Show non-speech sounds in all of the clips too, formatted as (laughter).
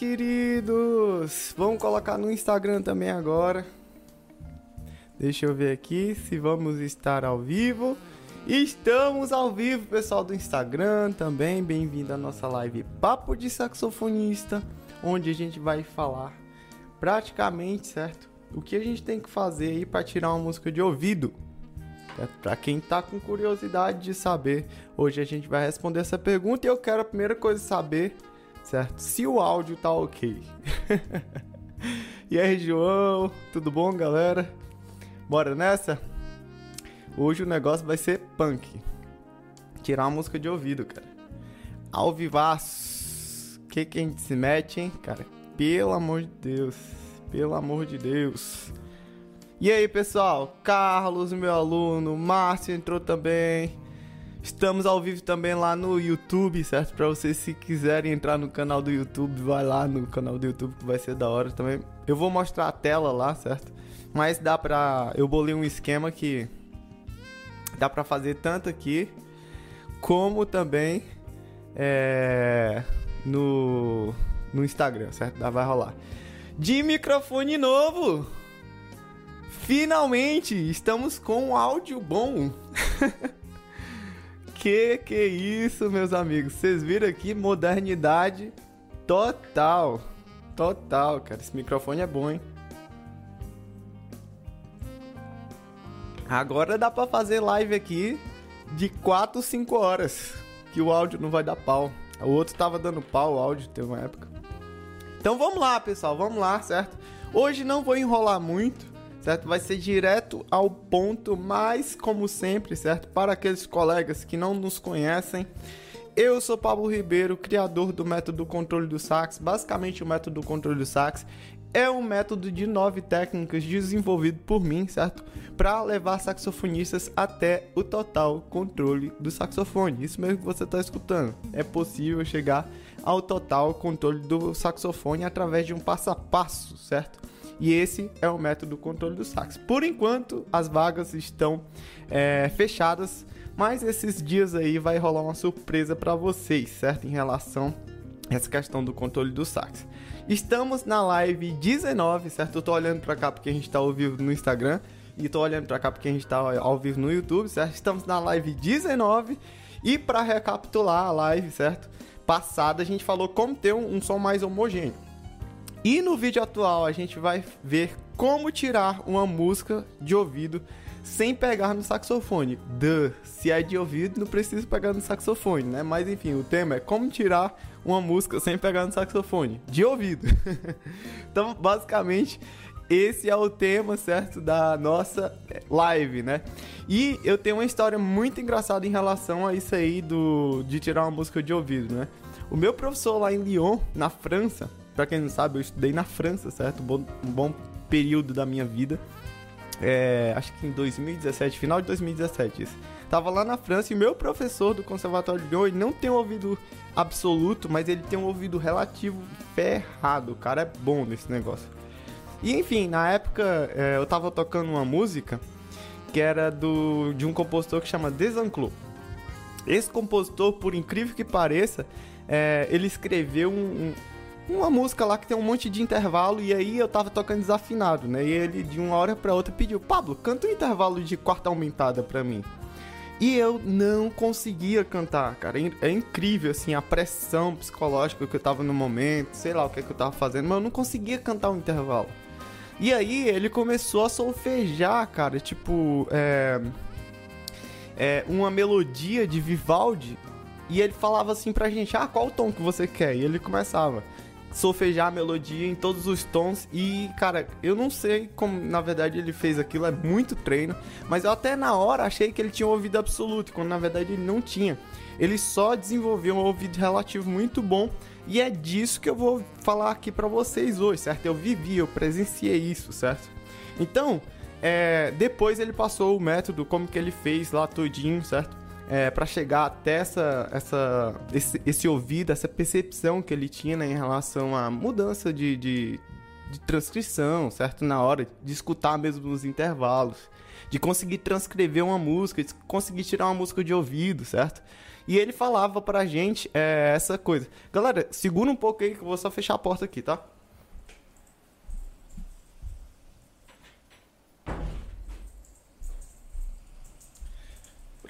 queridos. Vamos colocar no Instagram também agora. Deixa eu ver aqui se vamos estar ao vivo. Estamos ao vivo, pessoal do Instagram também. Bem-vindo à nossa live Papo de Saxofonista, onde a gente vai falar praticamente, certo? O que a gente tem que fazer aí para tirar uma música de ouvido. É para quem tá com curiosidade de saber, hoje a gente vai responder essa pergunta e eu quero a primeira coisa saber, certo? Se o áudio tá ok. (laughs) e aí, João, tudo bom, galera? Bora nessa? Hoje o negócio vai ser punk. Tirar uma música de ouvido, cara. Ao vivaço. Que que a gente se mete, hein, cara? Pelo amor de Deus. Pelo amor de Deus. E aí, pessoal? Carlos, meu aluno, Márcio entrou também. Estamos ao vivo também lá no YouTube, certo? Para vocês se quiserem entrar no canal do YouTube, vai lá no canal do YouTube que vai ser da hora também. Eu vou mostrar a tela lá, certo? Mas dá pra eu bolei um esquema que dá para fazer tanto aqui como também é, no no Instagram, certo? Dá vai rolar. De microfone novo. Finalmente estamos com um áudio bom. (laughs) que que isso, meus amigos? Vocês viram aqui modernidade total. Total, cara. Esse microfone é bom, hein? Agora dá para fazer live aqui de 4, 5 horas, que o áudio não vai dar pau. O outro tava dando pau o áudio, teve uma época. Então vamos lá, pessoal, vamos lá, certo? Hoje não vou enrolar muito certo? Vai ser direto ao ponto, mas como sempre, certo? Para aqueles colegas que não nos conhecem, eu sou Pablo Ribeiro, criador do método controle do sax. Basicamente, o método controle do sax é um método de nove técnicas desenvolvido por mim, certo? Para levar saxofonistas até o total controle do saxofone. Isso mesmo que você está escutando. É possível chegar ao total controle do saxofone através de um passo a passo, certo? E esse é o método controle do sax. Por enquanto, as vagas estão é, fechadas, mas esses dias aí vai rolar uma surpresa para vocês, certo? Em relação a essa questão do controle do sax. Estamos na live 19, certo? Eu tô olhando para cá porque a gente tá ao vivo no Instagram e tô olhando para cá porque a gente tá ao vivo no YouTube, certo? Estamos na live 19 e para recapitular a live, certo? Passada a gente falou como ter um, um som mais homogêneo. E no vídeo atual a gente vai ver como tirar uma música de ouvido sem pegar no saxofone. Duh, se é de ouvido não precisa pegar no saxofone, né? Mas enfim, o tema é como tirar uma música sem pegar no saxofone, de ouvido. (laughs) então, basicamente, esse é o tema, certo, da nossa live, né? E eu tenho uma história muito engraçada em relação a isso aí do de tirar uma música de ouvido, né? O meu professor lá em Lyon, na França, Pra quem não sabe, eu estudei na França, certo? Um bom, um bom período da minha vida. É, acho que em 2017, final de 2017 isso. Tava lá na França e meu professor do Conservatório de Lyon, ele não tem um ouvido absoluto, mas ele tem um ouvido relativo ferrado. O cara é bom nesse negócio. E enfim, na época é, eu tava tocando uma música que era do de um compositor que chama Desanclos. Esse compositor, por incrível que pareça, é, ele escreveu um, uma música lá que tem um monte de intervalo e aí eu tava tocando desafinado, né? E ele de uma hora para outra pediu: "Pablo, canta um intervalo de quarta aumentada para mim". E eu não conseguia cantar, cara. É incrível, assim, a pressão psicológica que eu tava no momento, sei lá o que, é que eu tava fazendo, mas eu não conseguia cantar um intervalo. E aí ele começou a solfejar, cara, tipo, é, é, uma melodia de Vivaldi. E ele falava assim pra gente, ah, qual o tom que você quer? E ele começava solfejar a melodia em todos os tons e, cara, eu não sei como na verdade ele fez aquilo, é muito treino, mas eu até na hora achei que ele tinha um ouvido absoluto, quando na verdade ele não tinha. Ele só desenvolveu um ouvido relativo muito bom e é disso que eu vou falar aqui para vocês hoje, certo? Eu vivi, eu presenciei isso, certo? Então, é, depois ele passou o método, como que ele fez lá todinho, certo? É, para chegar até essa, essa, esse, esse, ouvido, essa percepção que ele tinha né, em relação à mudança de, de, de transcrição, certo? Na hora de escutar mesmo nos intervalos, de conseguir transcrever uma música, de conseguir tirar uma música de ouvido, certo? E ele falava pra gente é, essa coisa. Galera, segura um pouco aí que eu vou só fechar a porta aqui, tá?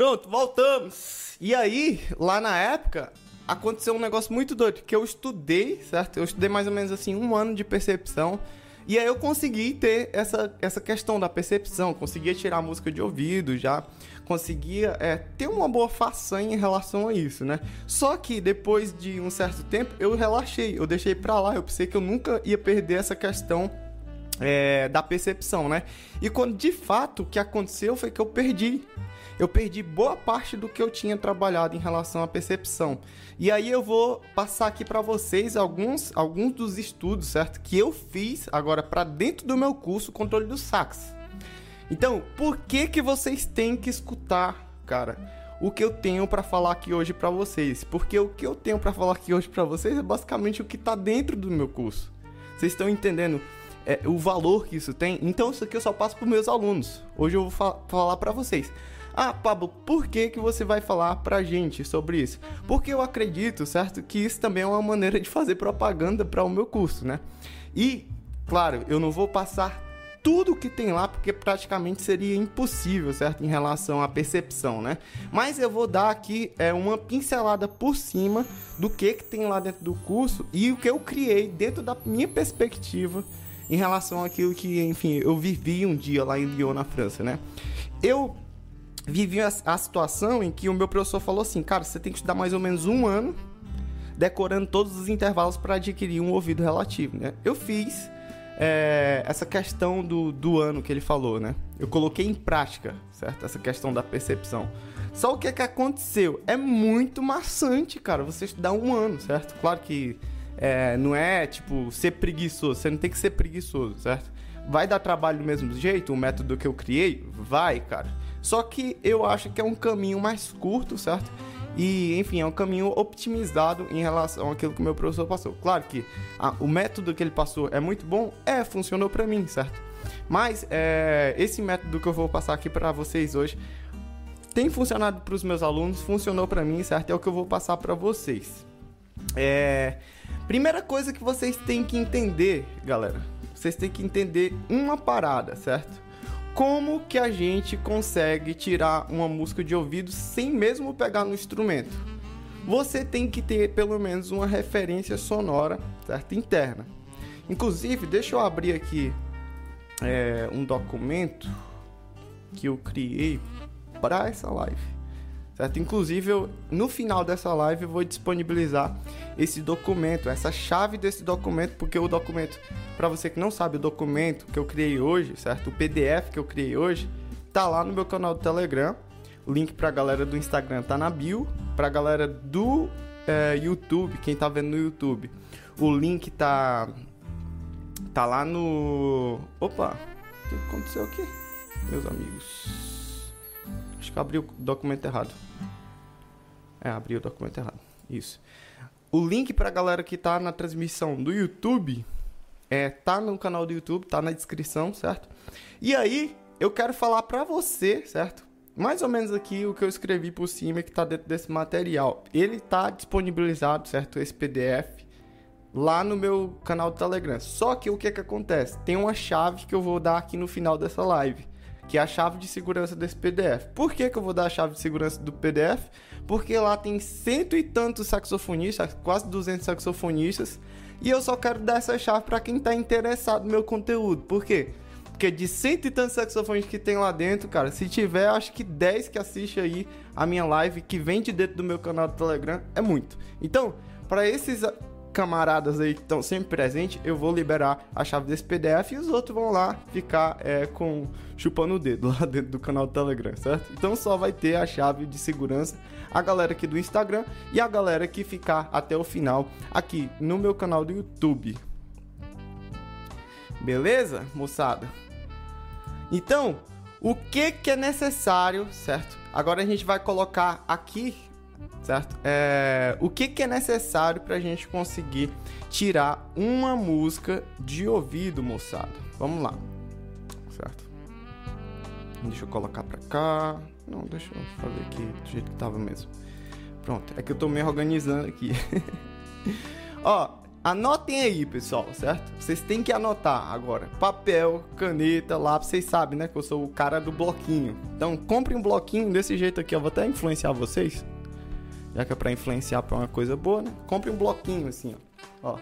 Pronto, voltamos. E aí, lá na época, aconteceu um negócio muito doido, que eu estudei, certo? Eu estudei mais ou menos assim um ano de percepção. E aí eu consegui ter essa, essa questão da percepção, conseguia tirar a música de ouvido, já conseguia é, ter uma boa façanha em relação a isso, né? Só que depois de um certo tempo eu relaxei, eu deixei pra lá, eu pensei que eu nunca ia perder essa questão é, da percepção, né? E quando de fato o que aconteceu foi que eu perdi eu perdi boa parte do que eu tinha trabalhado em relação à percepção. E aí eu vou passar aqui para vocês alguns, alguns dos estudos, certo? Que eu fiz agora para dentro do meu curso Controle do Sax. Então, por que que vocês têm que escutar, cara? O que eu tenho para falar aqui hoje para vocês? Porque o que eu tenho para falar aqui hoje para vocês é basicamente o que tá dentro do meu curso. Vocês estão entendendo? É, o valor que isso tem. Então, isso aqui eu só passo para meus alunos. Hoje eu vou fa falar para vocês. Ah, Pablo, por que, que você vai falar pra gente sobre isso? Porque eu acredito, certo, que isso também é uma maneira de fazer propaganda para o meu curso, né? E, claro, eu não vou passar tudo que tem lá, porque praticamente seria impossível, certo? Em relação à percepção, né? Mas eu vou dar aqui é, uma pincelada por cima do que, que tem lá dentro do curso e o que eu criei dentro da minha perspectiva em relação àquilo que, enfim, eu vivi um dia lá em Lyon, na França, né? Eu vivi a, a situação em que o meu professor falou assim, cara, você tem que estudar mais ou menos um ano decorando todos os intervalos para adquirir um ouvido relativo, né? Eu fiz é, essa questão do, do ano que ele falou, né? Eu coloquei em prática, certo? Essa questão da percepção. Só o que é que aconteceu? É muito maçante, cara, você estudar um ano, certo? Claro que é, não é, tipo, ser preguiçoso. Você não tem que ser preguiçoso, certo? Vai dar trabalho do mesmo jeito, o método que eu criei? Vai, cara. Só que eu acho que é um caminho mais curto, certo? E, enfim, é um caminho optimizado em relação àquilo que o meu professor passou. Claro que a, o método que ele passou é muito bom, é, funcionou para mim, certo? Mas é, esse método que eu vou passar aqui para vocês hoje tem funcionado para os meus alunos, funcionou para mim, certo? É o que eu vou passar para vocês. É, primeira coisa que vocês têm que entender, galera, vocês têm que entender uma parada, certo? como que a gente consegue tirar uma música de ouvido sem mesmo pegar no instrumento? Você tem que ter pelo menos uma referência sonora, certo? Interna. Inclusive, deixa eu abrir aqui é, um documento que eu criei para essa live certo? Inclusive, eu, no final dessa live eu vou disponibilizar esse documento, essa chave desse documento, porque o documento, para você que não sabe, o documento que eu criei hoje, certo? O PDF que eu criei hoje, tá lá no meu canal do Telegram. O link pra galera do Instagram tá na bio, pra galera do é, YouTube, quem tá vendo no YouTube. O link tá tá lá no Opa, o que aconteceu aqui, meus amigos? Acho que eu abri o documento errado. É, abri o documento errado. Isso. O link pra galera que tá na transmissão do YouTube é, tá no canal do YouTube, tá na descrição, certo? E aí, eu quero falar pra você, certo? Mais ou menos aqui o que eu escrevi por cima que tá dentro desse material. Ele tá disponibilizado, certo? Esse PDF lá no meu canal do Telegram. Só que o que que acontece? Tem uma chave que eu vou dar aqui no final dessa live que é a chave de segurança desse PDF. Por que, que eu vou dar a chave de segurança do PDF? Porque lá tem cento e tantos saxofonistas, quase 200 saxofonistas, e eu só quero dar essa chave para quem está interessado no meu conteúdo. Por quê? Porque de cento e tantos saxofones que tem lá dentro, cara, se tiver, acho que 10 que assiste aí a minha live, que vem de dentro do meu canal do Telegram, é muito. Então, para esses camaradas aí que estão sempre presentes, eu vou liberar a chave desse PDF e os outros vão lá ficar é, com chupando o dedo (laughs) lá dentro do canal do Telegram, certo? Então só vai ter a chave de segurança a galera aqui do Instagram e a galera que ficar até o final aqui no meu canal do YouTube. Beleza, moçada? Então, o que que é necessário, certo? Agora a gente vai colocar aqui certo? É, o que, que é necessário para a gente conseguir tirar uma música de ouvido, moçada? Vamos lá, certo? Deixa eu colocar para cá. Não, deixa eu fazer aqui do jeito que tava mesmo. Pronto, é que eu tô me organizando aqui. (laughs) Ó, anotem aí, pessoal, certo? Vocês têm que anotar agora. Papel, caneta, lápis, vocês sabem, né? Que eu sou o cara do bloquinho. Então, compre um bloquinho desse jeito aqui, eu vou até influenciar vocês já que é para influenciar para uma coisa boa, né? Compre um bloquinho assim, ó. ó.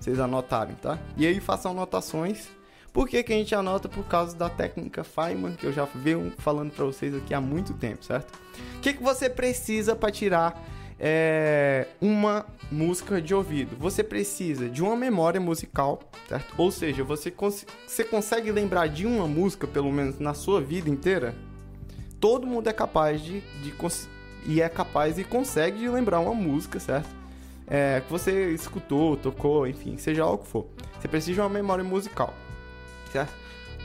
Vocês anotarem, tá? E aí façam anotações. Por que, que a gente anota? Por causa da técnica Feynman, que eu já venho falando para vocês aqui há muito tempo, certo? O que, que você precisa para tirar é, uma música de ouvido? Você precisa de uma memória musical, certo? Ou seja, você, cons você consegue lembrar de uma música, pelo menos na sua vida inteira? Todo mundo é capaz de, de e é capaz e consegue lembrar uma música, certo? É, que você escutou, tocou, enfim, seja lá o que for. Você precisa de uma memória musical, certo?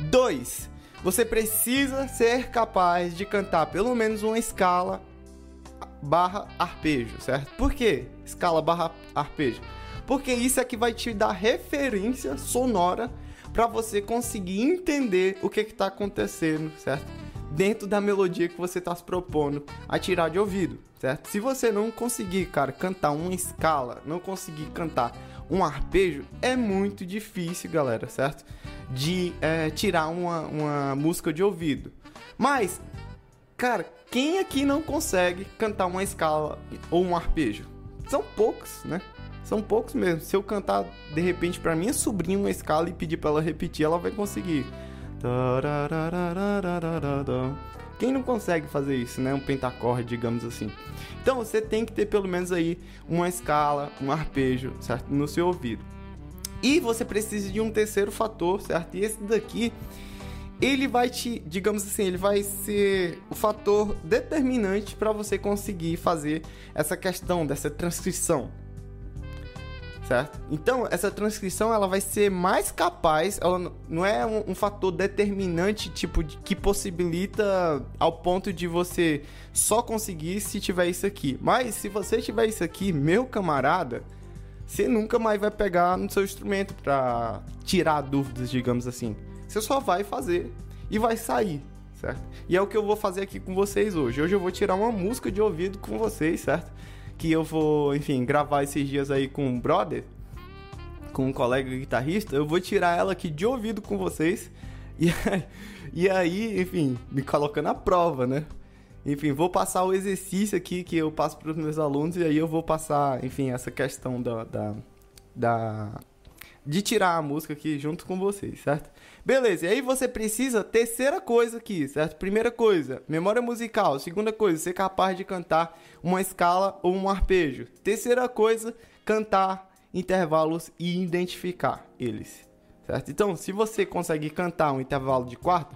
Dois, você precisa ser capaz de cantar pelo menos uma escala barra arpejo, certo? Por que escala barra arpejo? Porque isso é que vai te dar referência sonora para você conseguir entender o que está acontecendo, certo? Dentro da melodia que você está se propondo a tirar de ouvido, certo? Se você não conseguir, cara, cantar uma escala, não conseguir cantar um arpejo, é muito difícil, galera, certo? De é, tirar uma, uma música de ouvido. Mas, cara, quem aqui não consegue cantar uma escala ou um arpejo? São poucos, né? São poucos mesmo. Se eu cantar de repente para minha sobrinha uma escala e pedir para ela repetir, ela vai conseguir. Quem não consegue fazer isso, né? Um pentacorde, digamos assim. Então você tem que ter pelo menos aí uma escala, um arpejo, certo? No seu ouvido. E você precisa de um terceiro fator, certo? E esse daqui, ele vai te, digamos assim, ele vai ser o fator determinante para você conseguir fazer essa questão dessa transcrição, certo? Então, essa transcrição ela vai ser mais capaz, ela não é um, um fator determinante, tipo, de, que possibilita ao ponto de você só conseguir se tiver isso aqui. Mas se você tiver isso aqui, meu camarada, você nunca mais vai pegar no seu instrumento para tirar dúvidas, digamos assim. Você só vai fazer e vai sair, certo? E é o que eu vou fazer aqui com vocês hoje. Hoje eu vou tirar uma música de ouvido com vocês, certo? Que eu vou, enfim, gravar esses dias aí com um brother, com um colega guitarrista, eu vou tirar ela aqui de ouvido com vocês. E, e aí, enfim, me colocando à prova, né? Enfim, vou passar o exercício aqui que eu passo para os meus alunos e aí eu vou passar, enfim, essa questão da, da, da de tirar a música aqui junto com vocês, certo? Beleza, e aí você precisa, terceira coisa aqui, certo? Primeira coisa, memória musical. Segunda coisa, ser capaz de cantar uma escala ou um arpejo. Terceira coisa, cantar intervalos e identificar eles, certo? Então, se você conseguir cantar um intervalo de quarto,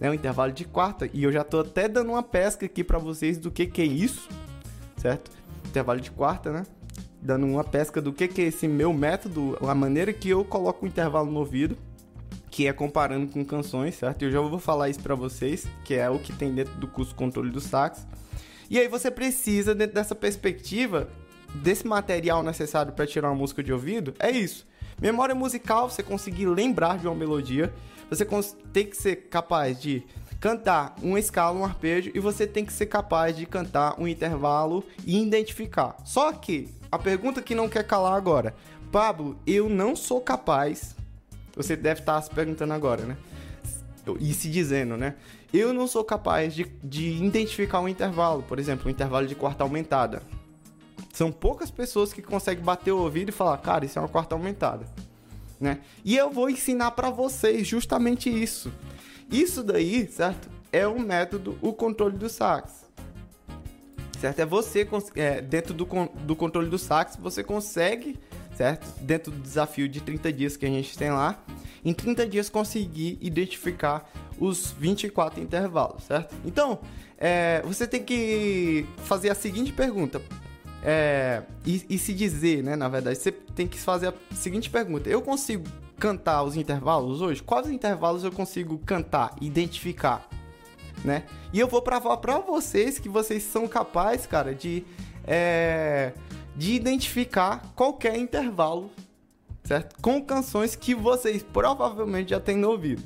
né, um intervalo de quarta. E eu já tô até dando uma pesca aqui para vocês do que que é isso, certo? Intervalo de quarta, né? Dando uma pesca do que que é esse meu método, a maneira que eu coloco o intervalo no ouvido, que é comparando com canções, certo? Eu já vou falar isso para vocês, que é o que tem dentro do curso controle do sax. E aí você precisa dentro dessa perspectiva desse material necessário para tirar uma música de ouvido, é isso. Memória musical, você conseguir lembrar de uma melodia, você tem que ser capaz de cantar uma escala, um arpejo, e você tem que ser capaz de cantar um intervalo e identificar. Só que a pergunta que não quer calar agora, Pablo, eu não sou capaz. Você deve estar se perguntando agora, né? E se dizendo, né? Eu não sou capaz de, de identificar um intervalo, por exemplo, um intervalo de quarta aumentada. São poucas pessoas que conseguem bater o ouvido e falar, cara, isso é uma quarta aumentada né? E eu vou ensinar para vocês justamente isso. Isso daí, certo? É o método, o controle do sax. Certo? É você, é, dentro do, do controle do sax, você consegue, certo? Dentro do desafio de 30 dias que a gente tem lá, em 30 dias conseguir identificar os 24 intervalos, certo? Então, é, você tem que fazer a seguinte pergunta: é, e, e, se dizer, né? Na verdade, você tem que fazer a seguinte pergunta: eu consigo cantar os intervalos hoje? Quais intervalos eu consigo cantar, identificar, né? E eu vou provar para vocês que vocês são capazes, cara, de é, de identificar qualquer intervalo, certo? Com canções que vocês provavelmente já têm ouvido,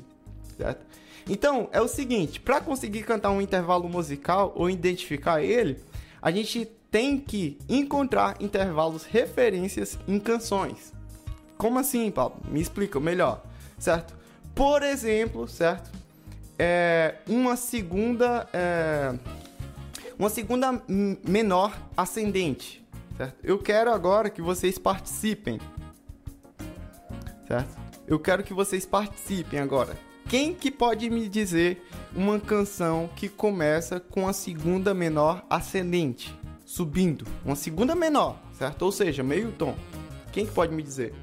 certo? Então, é o seguinte, para conseguir cantar um intervalo musical ou identificar ele, a gente tem que encontrar intervalos referências em canções. Como assim, Paulo? Me explica melhor, certo? Por exemplo, certo? É uma segunda é, uma segunda menor ascendente, certo? Eu quero agora que vocês participem, certo? Eu quero que vocês participem agora. Quem que pode me dizer uma canção que começa com a segunda menor ascendente, subindo, uma segunda menor, certo? Ou seja, meio tom. Quem que pode me dizer?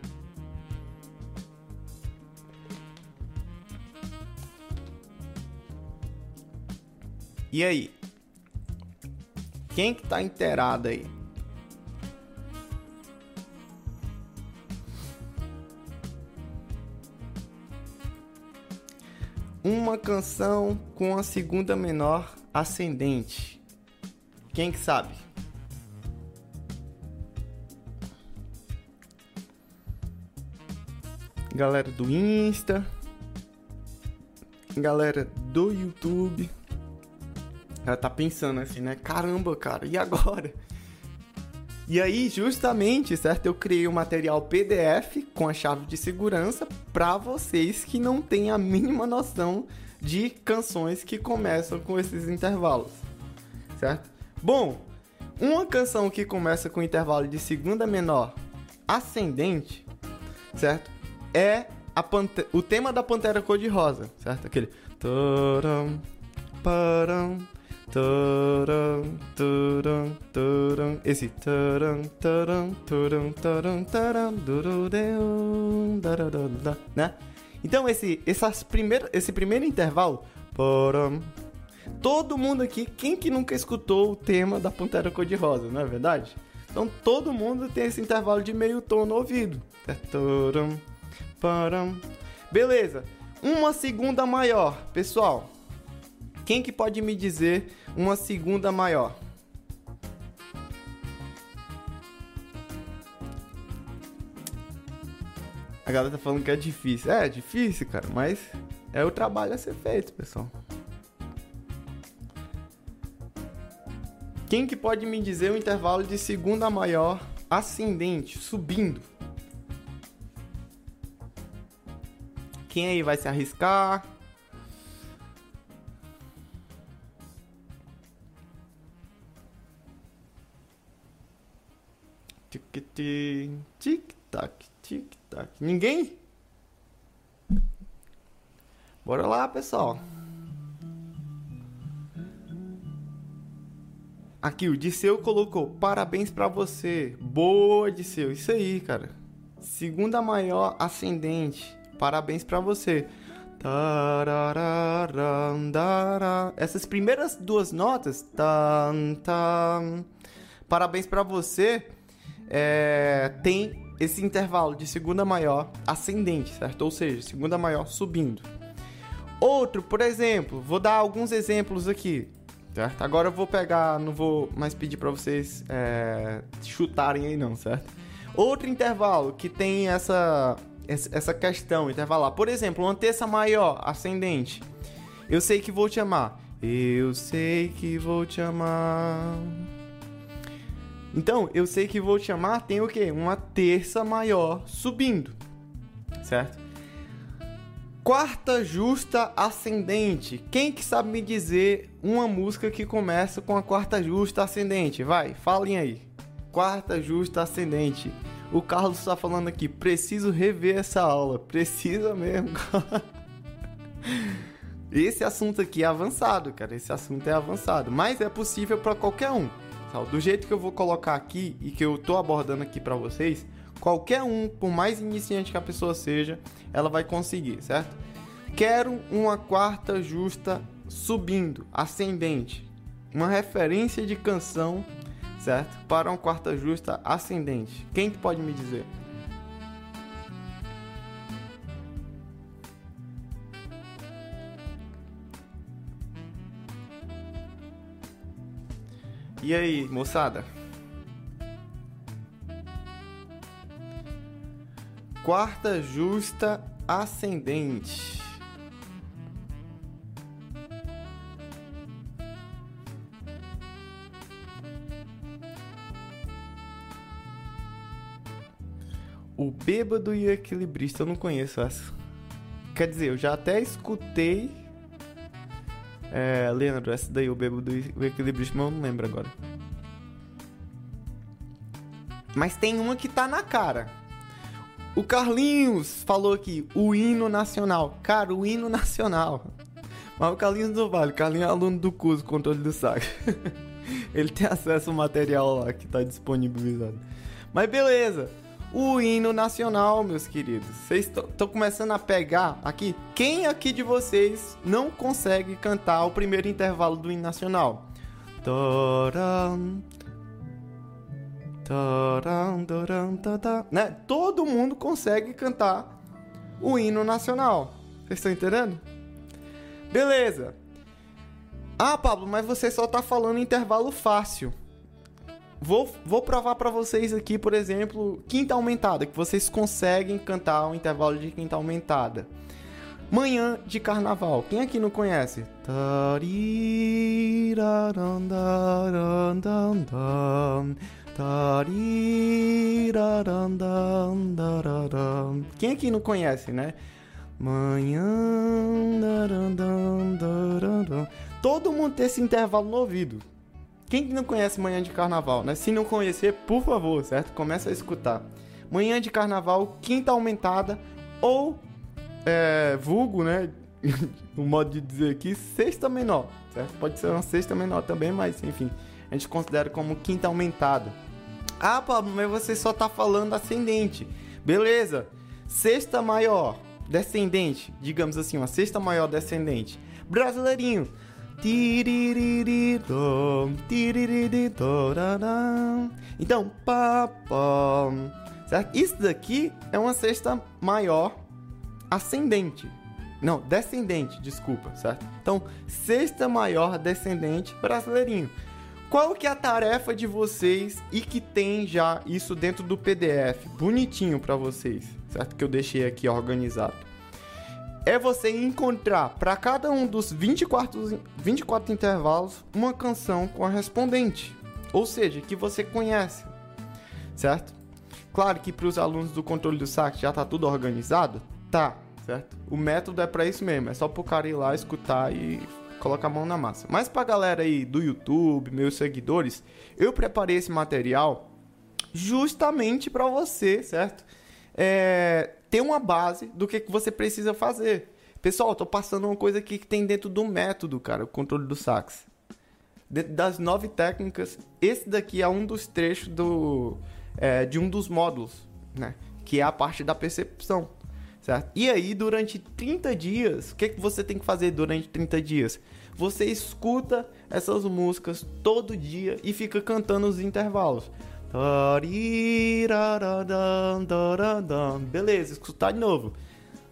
E aí? Quem que tá inteirado aí? Uma canção com a segunda menor ascendente. Quem que sabe? Galera do Insta, galera do YouTube. Ela tá pensando assim, né? Caramba, cara, e agora? E aí, justamente, certo? Eu criei um material PDF com a chave de segurança para vocês que não têm a mínima noção de canções que começam com esses intervalos, certo? Bom, uma canção que começa com intervalo de segunda menor ascendente, certo? É a o tema da Pantera Cor-de-Rosa, certo? Aquele. Esse né? Então esse, essas primeiro, esse primeiro intervalo, todo mundo aqui, quem que nunca escutou o tema da Pantera Cor-de-Rosa, não é verdade? Então todo mundo tem esse intervalo de meio tom no ouvido. Taram, param. Beleza. Uma segunda maior, pessoal. Quem que pode me dizer uma segunda maior? A galera tá falando que é difícil. É, é difícil, cara, mas é o trabalho a ser feito, pessoal. Quem que pode me dizer o intervalo de segunda maior ascendente, subindo? Quem aí vai se arriscar? Tic-tac, tic-tac. Ninguém? Bora lá, pessoal. Aqui, o Disseu colocou parabéns para você. Boa, Disseu. Isso aí, cara. Segunda maior ascendente. Parabéns para você. Essas primeiras duas notas. Parabéns para você é, tem esse intervalo de segunda maior ascendente, certo? Ou seja, segunda maior subindo. Outro, por exemplo, vou dar alguns exemplos aqui, certo? Agora eu vou pegar, não vou mais pedir para vocês é, chutarem aí não, certo? Outro intervalo que tem essa essa questão intervalar, por exemplo, uma terça maior ascendente. Eu sei que vou te amar. Eu sei que vou te amar. Então, eu sei que vou te amar tem o quê? Uma terça maior subindo, certo? Quarta justa ascendente. Quem que sabe me dizer uma música que começa com a quarta justa ascendente? Vai, falem aí. Quarta justa ascendente. O Carlos está falando aqui, preciso rever essa aula. Precisa mesmo. (laughs) Esse assunto aqui é avançado, cara. Esse assunto é avançado, mas é possível para qualquer um. Do jeito que eu vou colocar aqui e que eu tô abordando aqui para vocês, qualquer um, por mais iniciante que a pessoa seja, ela vai conseguir, certo? Quero uma quarta justa subindo, ascendente. Uma referência de canção, certo? Para uma quarta justa ascendente. Quem que pode me dizer? E aí, moçada? Quarta justa ascendente. O bêbado e o equilibrista, eu não conheço essa. Quer dizer, eu já até escutei. É, Leandro, essa daí, o bêbado e o equilibrista, mas eu não lembro agora. Mas tem uma que tá na cara. O Carlinhos falou aqui, o hino nacional. Cara, o hino nacional. Mas o Carlinhos não vale. O Carlinhos é aluno do curso Controle do Saco. (laughs) Ele tem acesso ao material lá que tá disponibilizado. Mas beleza. O hino nacional, meus queridos. Vocês estão começando a pegar aqui. Quem aqui de vocês não consegue cantar o primeiro intervalo do hino nacional? Toram, né? Todo mundo consegue cantar o hino nacional. Vocês estão entendendo? Beleza. Ah, Pablo, mas você só tá falando intervalo fácil. Vou, vou provar para vocês aqui, por exemplo, quinta aumentada, que vocês conseguem cantar o intervalo de quinta aumentada. Manhã de Carnaval. Quem aqui não conhece? Quem aqui não conhece, né? Manhã. Todo mundo tem esse intervalo no ouvido. Quem não conhece Manhã de Carnaval, né? Se não conhecer, por favor, certo? Começa a escutar. Manhã de Carnaval, quinta aumentada ou é, vulgo, né? (laughs) o modo de dizer aqui, sexta menor, certo? Pode ser uma sexta menor também, mas enfim a gente considera como quinta aumentada. Ah, Pablo, mas você só tá falando ascendente. Beleza. Sexta maior descendente, digamos assim, uma sexta maior descendente. Brasileirinho. Então, certo? Isso daqui é uma sexta maior ascendente. Não, descendente, desculpa, certo? Então, sexta maior descendente brasileirinho. Qual que é a tarefa de vocês e que tem já isso dentro do PDF, bonitinho para vocês, certo? Que eu deixei aqui organizado. É você encontrar para cada um dos 24, 24 intervalos uma canção correspondente, ou seja, que você conhece, certo? Claro que para os alunos do controle do sax já tá tudo organizado, tá, certo? O método é para isso mesmo, é só pro cara ir lá escutar e coloca a mão na massa. Mas pra galera aí do YouTube, meus seguidores, eu preparei esse material justamente para você, certo? É, ter uma base do que, você precisa fazer. Pessoal, tô passando uma coisa aqui que tem dentro do método, cara, o controle do sax. Dentro das nove técnicas, esse daqui é um dos trechos do, é, de um dos módulos, né? Que é a parte da percepção. Certo? E aí, durante 30 dias, o que, que você tem que fazer durante 30 dias? Você escuta essas músicas todo dia e fica cantando os intervalos. Beleza, escutar de novo.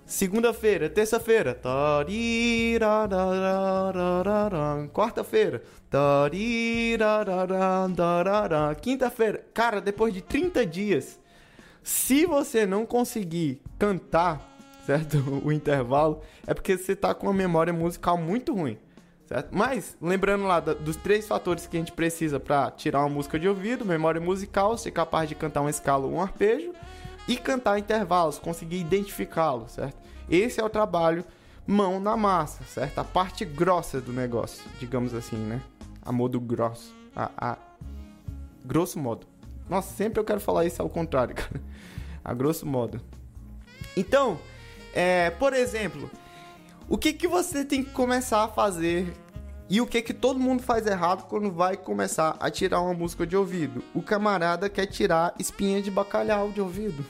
Segunda-feira, terça-feira. Quarta-feira. Quinta-feira. Cara, depois de 30 dias, se você não conseguir cantar, certo? O intervalo, é porque você tá com uma memória musical muito ruim. Certo? Mas, lembrando lá dos três fatores que a gente precisa para tirar uma música de ouvido: memória musical, ser capaz de cantar uma escala ou um arpejo, e cantar intervalos, conseguir identificá-lo, certo? Esse é o trabalho mão na massa, certo? A parte grossa do negócio, digamos assim, né? A modo grosso. A, a... Grosso modo. Nossa, sempre eu quero falar isso ao contrário, (laughs) cara. A grosso modo. Então, é, por exemplo, o que, que você tem que começar a fazer e o que que todo mundo faz errado quando vai começar a tirar uma música de ouvido? O camarada quer tirar espinha de bacalhau de ouvido.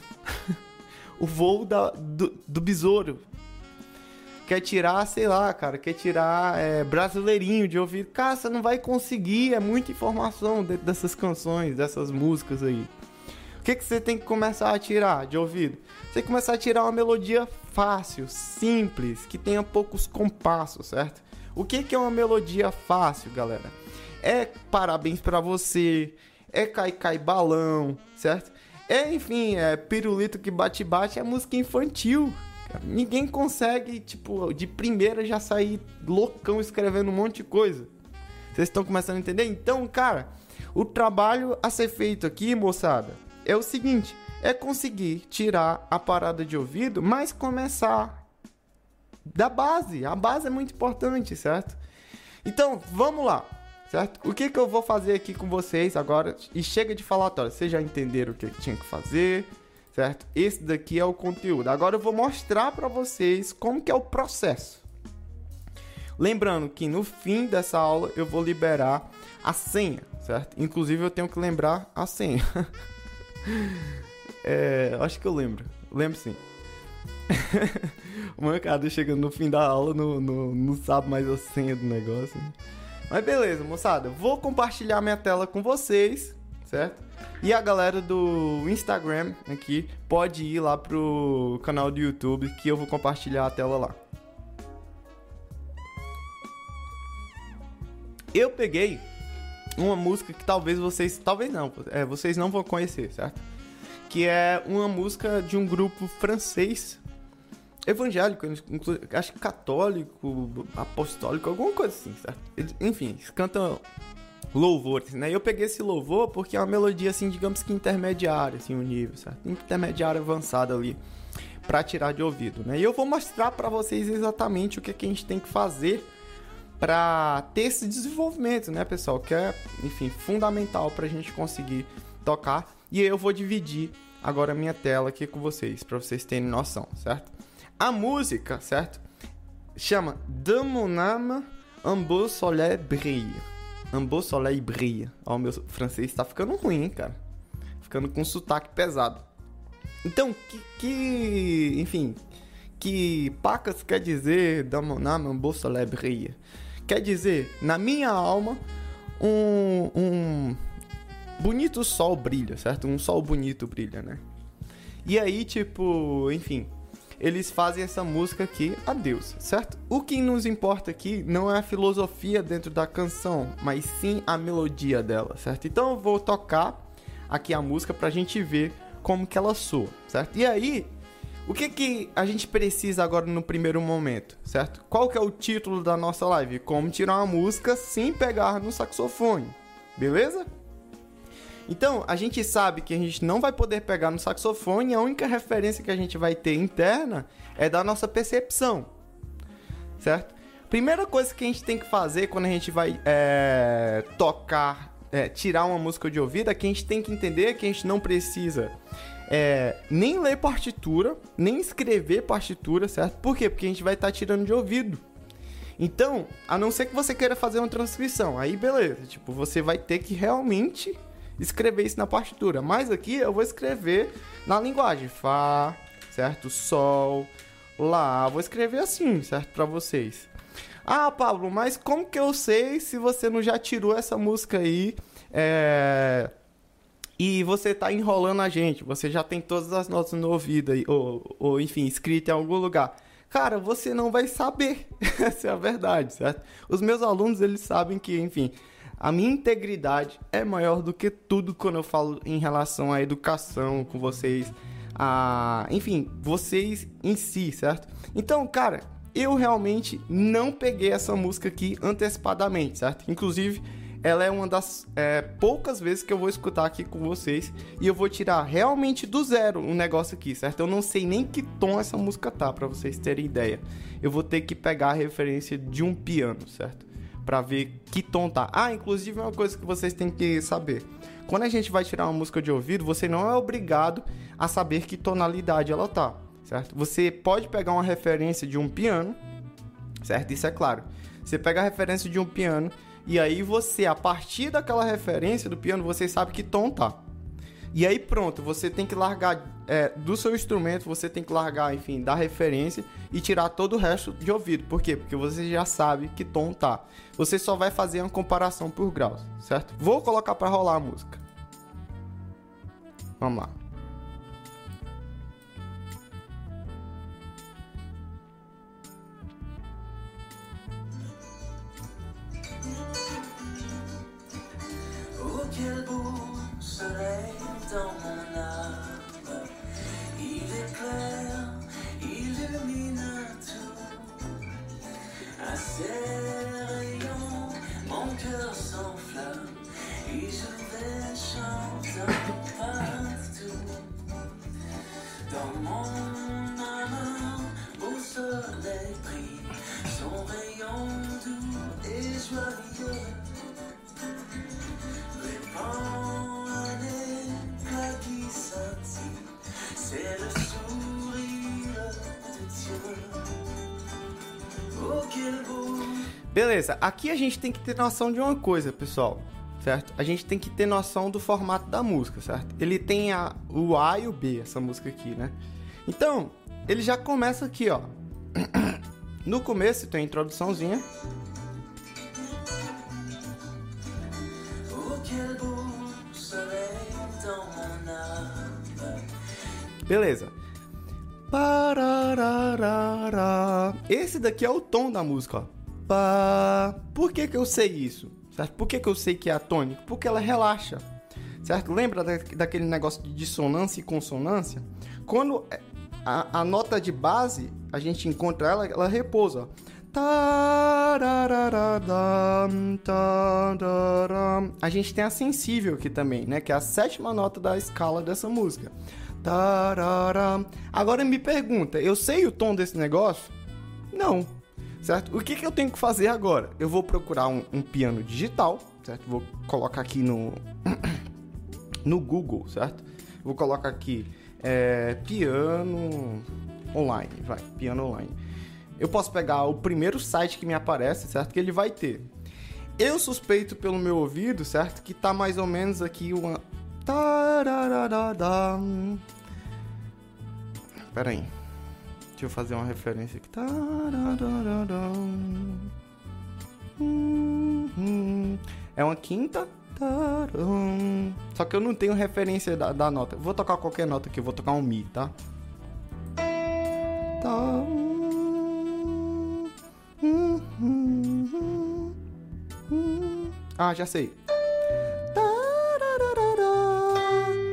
(laughs) o voo da, do, do besouro. Quer tirar, sei lá, cara, quer tirar é, brasileirinho de ouvido. Cara, você não vai conseguir, é muita informação dentro dessas canções, dessas músicas aí. O que, que você tem que começar a tirar de ouvido? Você começar a tirar uma melodia fácil, simples, que tenha poucos compassos, certo? O que, que é uma melodia fácil, galera? é parabéns para você, é cai cai balão, certo? É, enfim, é pirulito que bate bate, é música infantil. Ninguém consegue, tipo, de primeira já sair loucão escrevendo um monte de coisa. Vocês estão começando a entender? Então, cara, o trabalho a ser feito aqui, moçada, é o seguinte: é conseguir tirar a parada de ouvido, mas começar da base. A base é muito importante, certo? Então, vamos lá, certo? O que, que eu vou fazer aqui com vocês agora? E chega de falatório, vocês já entenderam o que tinha que fazer, certo? Esse daqui é o conteúdo. Agora eu vou mostrar para vocês como que é o processo. Lembrando que no fim dessa aula eu vou liberar a senha, certo? Inclusive eu tenho que lembrar a senha. (laughs) é, acho que eu lembro. Lembro sim. (laughs) o mancado chegando no fim da aula não, não sabe mais a senha do negócio. Mas beleza, moçada. Vou compartilhar minha tela com vocês, certo? E a galera do Instagram aqui pode ir lá pro canal do YouTube que eu vou compartilhar a tela lá. Eu peguei uma música que talvez vocês, talvez não, é, vocês não vão conhecer, certo? Que é uma música de um grupo francês evangélico, acho que católico, apostólico, alguma coisa assim, certo? enfim, eles cantam louvores, né? Eu peguei esse louvor porque é uma melodia assim, digamos que intermediária, assim, o nível, certo? Intermediária avançada ali para tirar de ouvido, né? E eu vou mostrar para vocês exatamente o que, é que a gente tem que fazer para ter esse desenvolvimento, né, pessoal? Que é, enfim, fundamental para a gente conseguir tocar. E eu vou dividir agora a minha tela aqui com vocês, para vocês terem noção, certo? A música, certo? Chama De mon âme, un beau soleil brille. Un soleil brille. Ó, o meu francês tá ficando ruim, hein, cara? Ficando com sotaque pesado. Então, que, que enfim, que pacas quer dizer De mon âme, soleil brille? Quer dizer, na minha alma, um, um bonito sol brilha, certo? Um sol bonito brilha, né? E aí, tipo, enfim, eles fazem essa música aqui a Deus, certo? O que nos importa aqui não é a filosofia dentro da canção, mas sim a melodia dela, certo? Então eu vou tocar aqui a música pra gente ver como que ela soa, certo? E aí, o que que a gente precisa agora no primeiro momento, certo? Qual que é o título da nossa live? Como tirar uma música sem pegar no saxofone, beleza? Então, a gente sabe que a gente não vai poder pegar no saxofone, a única referência que a gente vai ter interna é da nossa percepção, certo? Primeira coisa que a gente tem que fazer quando a gente vai é, tocar, é, tirar uma música de ouvido, é que a gente tem que entender que a gente não precisa é, nem ler partitura, nem escrever partitura, certo? Por quê? Porque a gente vai estar tá tirando de ouvido. Então, a não ser que você queira fazer uma transcrição, aí beleza, tipo, você vai ter que realmente escrever isso na partitura. Mas aqui eu vou escrever na linguagem Fá, certo? Sol, Lá, vou escrever assim, certo? Para vocês. Ah, Pablo, mas como que eu sei se você não já tirou essa música aí? É e você tá enrolando a gente, você já tem todas as notas no ouvido aí, ou, ou enfim, escrito em algum lugar. Cara, você não vai saber. (laughs) Essa é a verdade, certo? Os meus alunos, eles sabem que, enfim, a minha integridade é maior do que tudo quando eu falo em relação à educação com vocês, a, enfim, vocês em si, certo? Então, cara, eu realmente não peguei essa música aqui antecipadamente, certo? Inclusive, ela é uma das é, poucas vezes que eu vou escutar aqui com vocês e eu vou tirar realmente do zero um negócio aqui, certo? Eu não sei nem que tom essa música tá, para vocês terem ideia. Eu vou ter que pegar a referência de um piano, certo? Para ver que tom tá. Ah, inclusive uma coisa que vocês têm que saber. Quando a gente vai tirar uma música de ouvido, você não é obrigado a saber que tonalidade ela tá, certo? Você pode pegar uma referência de um piano, certo? Isso é claro. Você pega a referência de um piano e aí você, a partir daquela referência do piano, você sabe que tom tá. E aí pronto, você tem que largar é, do seu instrumento, você tem que largar, enfim, da referência e tirar todo o resto de ouvido. Por quê? Porque você já sabe que tom tá. Você só vai fazer uma comparação por graus, certo? Vou colocar para rolar a música. Vamos lá. Beleza, aqui a gente tem que ter noção de uma coisa, pessoal. Certo? A gente tem que ter noção do formato da música, certo? Ele tem a, o A e o B, essa música aqui, né? Então, ele já começa aqui, ó. (coughs) No começo tem a introduçãozinha. Mon âme. Beleza. Esse daqui é o tom da música, ó. Pá. Por que que eu sei isso? Certo? Por que que eu sei que é atônico? Porque ela relaxa. Certo? Lembra da- daquele negócio de dissonância e consonância? Quando é, a, a nota de base, a gente encontra ela, ela repousa. A gente tem a sensível aqui também, né? Que é a sétima nota da escala dessa música. Agora me pergunta, eu sei o tom desse negócio? Não. Certo? O que, que eu tenho que fazer agora? Eu vou procurar um, um piano digital, certo? Vou colocar aqui no, (coughs) no Google, certo? Vou colocar aqui é, piano online, vai, piano online. Eu posso pegar o primeiro site que me aparece, certo? Que ele vai ter. Eu suspeito pelo meu ouvido, certo? Que tá mais ou menos aqui uma. Pera aí. Deixa eu fazer uma referência aqui. É uma quinta. Só que eu não tenho referência da, da nota. Vou tocar qualquer nota aqui, vou tocar um Mi, tá? Tá. Ah, já sei.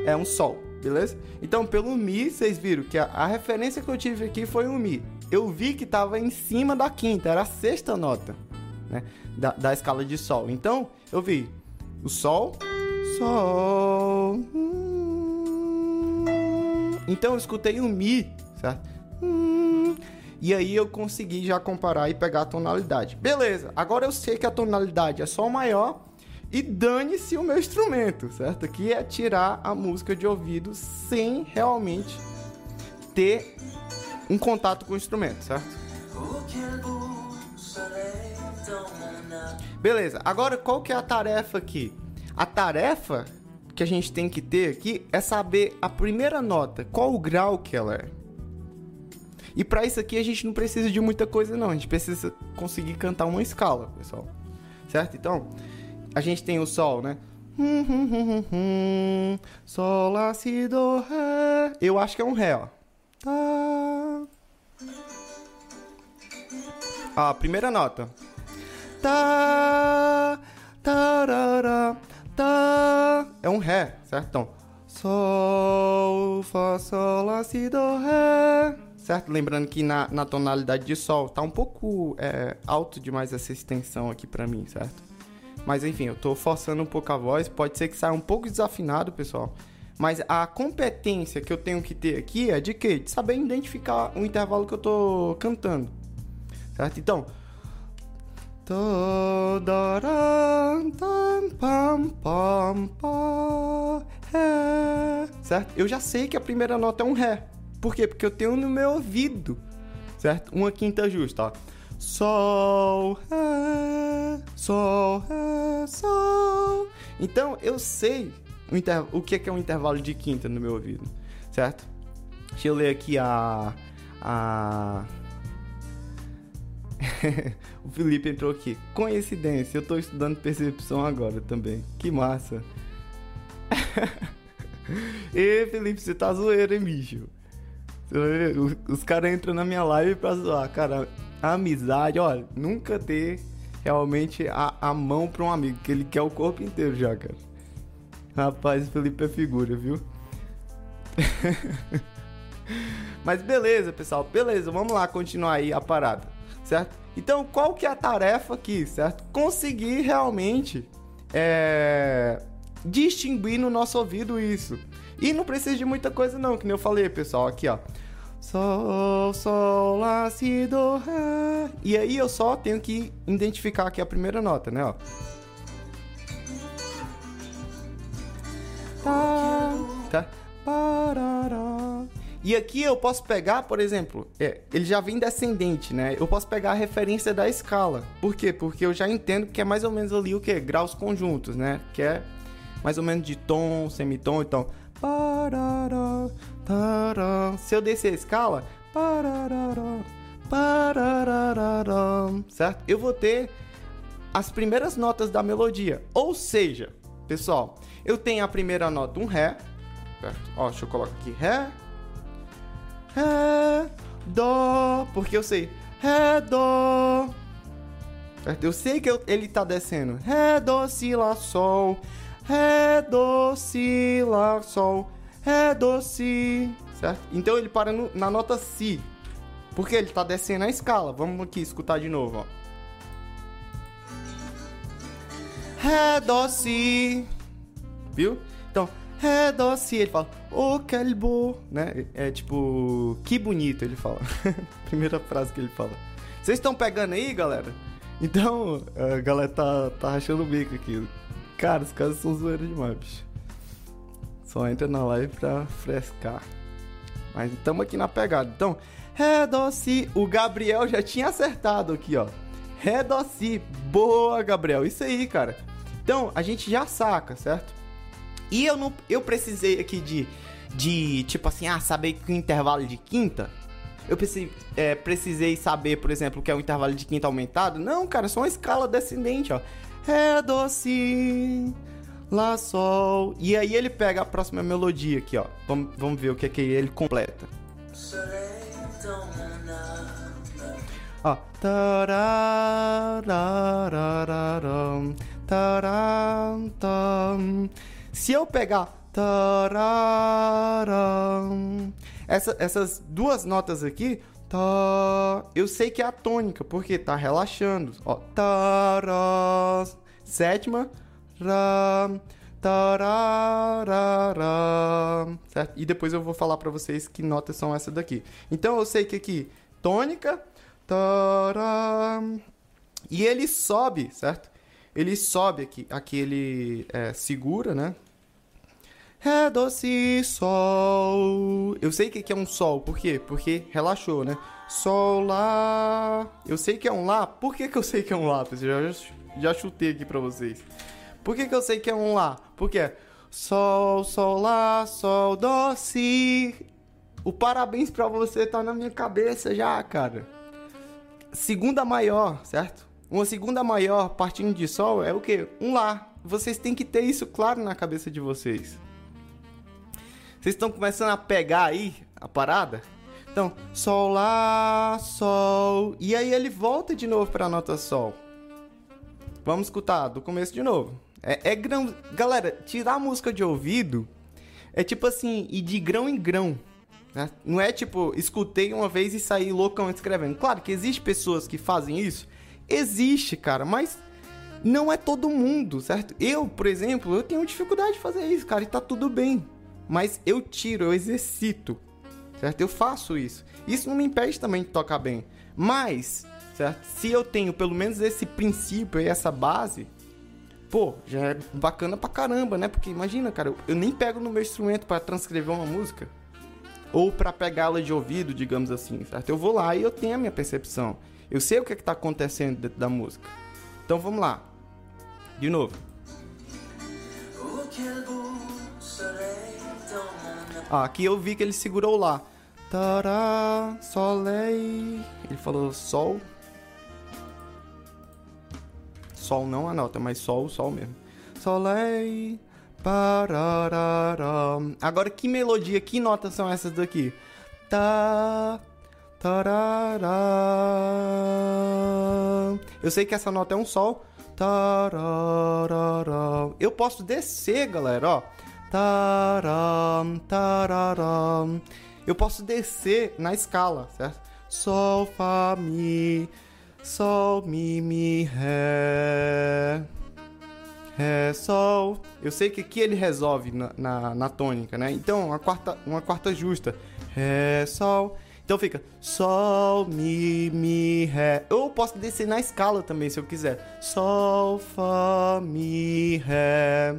É um Sol, beleza? Então, pelo Mi, vocês viram que a, a referência que eu tive aqui foi um Mi. Eu vi que tava em cima da quinta, era a sexta nota, né? Da, da escala de Sol. Então, eu vi o Sol, Sol. hum. Então, eu escutei um Mi, certo? Hum. E aí eu consegui já comparar e pegar a tonalidade. Beleza, agora eu sei que a tonalidade é Sol maior e dane-se o meu instrumento, certo? Aqui é tirar a música de ouvido sem realmente ter um contato com o instrumento, certo? Beleza, agora qual que é a tarefa aqui? A tarefa que a gente tem que ter aqui é saber a primeira nota, qual o grau que ela é. E para isso aqui a gente não precisa de muita coisa não, a gente precisa conseguir cantar uma escala, pessoal. Certo? Então, a gente tem o sol, né? Sol, lá, si, do, ré. Eu acho que é um ré, ó. Tá. A primeira nota. Tá, tarará, tá. É um ré, certo? Então, sol, fá, sol, lá, si, do, ré. Certo? Lembrando que na, na tonalidade de sol tá um pouco é, alto demais essa extensão aqui pra mim, certo? Mas enfim, eu tô forçando um pouco a voz. Pode ser que saia um pouco desafinado, pessoal. Mas a competência que eu tenho que ter aqui é de quê? De saber identificar o intervalo que eu tô cantando. Certo? Então. Certo? Eu já sei que a primeira nota é um ré. Por quê? Porque eu tenho no meu ouvido. Certo? Uma quinta justa, ó. Sol, ré, sol, ré, sol. Então eu sei o, inter... o que é, que é um intervalo de quinta no meu ouvido, certo? Deixa eu ler aqui a. a... (laughs) o Felipe entrou aqui. Coincidência, eu tô estudando percepção agora também. Que massa. (laughs) Ê, Felipe, você tá zoeiro, hein, bicho? Os caras entram na minha live pra zoar, cara. Amizade, olha, nunca ter realmente a, a mão pra um amigo, que ele quer o corpo inteiro já, cara. Rapaz, Felipe é figura, viu? (laughs) Mas beleza, pessoal. Beleza, vamos lá continuar aí a parada, certo? Então, qual que é a tarefa aqui, certo? Conseguir realmente é, distinguir no nosso ouvido isso. E não precisa de muita coisa não, que nem eu falei, pessoal. Aqui, ó. Sol, sol, lá, si, do, ré. E aí eu só tenho que identificar aqui a primeira nota, né, ó. Tá, tá. Parará. E aqui eu posso pegar, por exemplo, é, ele já vem descendente, né? Eu posso pegar a referência da escala. Por quê? Porque eu já entendo que é mais ou menos ali o que? Graus conjuntos, né? Que é mais ou menos de tom, semitom, então. Parará. Se eu descer a escala, certo? Eu vou ter as primeiras notas da melodia. Ou seja, pessoal, eu tenho a primeira nota, um Ré, certo? Ó, deixa eu colocar aqui, Ré, Ré, Dó, porque eu sei, Ré, Dó, certo? Eu sei que eu, ele tá descendo, Ré, Dó, Si, Lá, Sol, Ré, Dó, Si, Lá, Sol, Ré, Dó, Si, certo? Então ele para no- na nota Si, porque ele tá descendo a escala. Vamos aqui escutar de novo, ó. Ré, Dó, Si. Viu? Então, Ré, Dó, Si. Ele fala, ô, calbo, né? É tipo, que bonito, ele fala. (laughs) Primeira frase que ele fala. Vocês estão pegando aí, galera? Então, a galera tá, tá rachando o bico aqui. Cara, os caras são zoeiros demais, bicho. Só entra na live pra frescar. Mas estamos aqui na pegada. Então, Si. O Gabriel já tinha acertado aqui, ó. Si. Boa, Gabriel. Isso aí, cara. Então, a gente já saca, certo? E eu não, eu precisei aqui de, de tipo assim, ah, saber que o intervalo de quinta. Eu precisei, é, precisei saber, por exemplo, que é o intervalo de quinta aumentado. Não, cara, é só uma escala descendente, ó. Si, Lá, Sol. E aí ele pega a próxima melodia aqui, ó. Vamos, vamos ver o que é que ele completa. Ó. Se eu pegar essa, essas duas notas aqui, tá, eu sei que é a tônica, porque tá relaxando. Ó, tará, sétima, ram, certo? E depois eu vou falar pra vocês que notas são essas daqui. Então eu sei que aqui tônica, taram, e ele sobe, certo? Ele sobe aqui, aqui ele é, segura, né? Ré, Dó, Si, Sol. Eu sei que aqui é um Sol, por quê? Porque relaxou, né? Sol, Lá. Eu sei que é um Lá. Por que, que eu sei que é um Lá? pessoal? Já, já chutei aqui pra vocês. Por que, que eu sei que é um Lá? Porque é Sol, Sol, Lá, Sol, Dó, Si. O parabéns pra você tá na minha cabeça já, cara. Segunda maior, certo? Uma segunda maior partindo de Sol é o quê? Um Lá. Vocês têm que ter isso claro na cabeça de vocês. Vocês estão começando a pegar aí a parada? Então, Sol, Lá, Sol. E aí ele volta de novo pra nota Sol. Vamos escutar do começo de novo. É, é grão. Galera, tirar a música de ouvido é tipo assim, ir de grão em grão. né? Não é tipo, escutei uma vez e saí loucão escrevendo. Claro que existe pessoas que fazem isso. Existe, cara, mas não é todo mundo, certo? Eu, por exemplo, eu tenho dificuldade de fazer isso, cara, e tá tudo bem. Mas eu tiro, eu exercito, certo? Eu faço isso. Isso não me impede também de tocar bem. Mas, certo? Se eu tenho pelo menos esse princípio e essa base, pô, já é bacana pra caramba, né? Porque imagina, cara, eu, eu nem pego no meu instrumento pra transcrever uma música. Ou pra pegá-la de ouvido, digamos assim? Eu vou lá e eu tenho a minha percepção. Eu sei o que, é que tá acontecendo dentro da música. Então vamos lá. De novo. Ah, aqui eu vi que ele segurou lá. Tará, solei. Ele falou sol. Sol não a nota, mas sol, sol mesmo. Solei. Pararará. Agora que melodia, que notas são essas daqui? Tá. Tarará. Eu sei que essa nota é um sol. tararara. Eu posso descer, galera, ó. Taram, tararam. Eu posso descer na escala, certo? Sol, Fá, Mi, Sol, Mi, Mi, Ré. Ré, Sol. Eu sei que aqui ele resolve na, na, na tônica, né? Então, uma quarta, uma quarta justa. Ré, Sol. Então fica Sol, Mi, Mi, Ré. Eu posso descer na escala também, se eu quiser. Sol, Fá, Mi, Ré.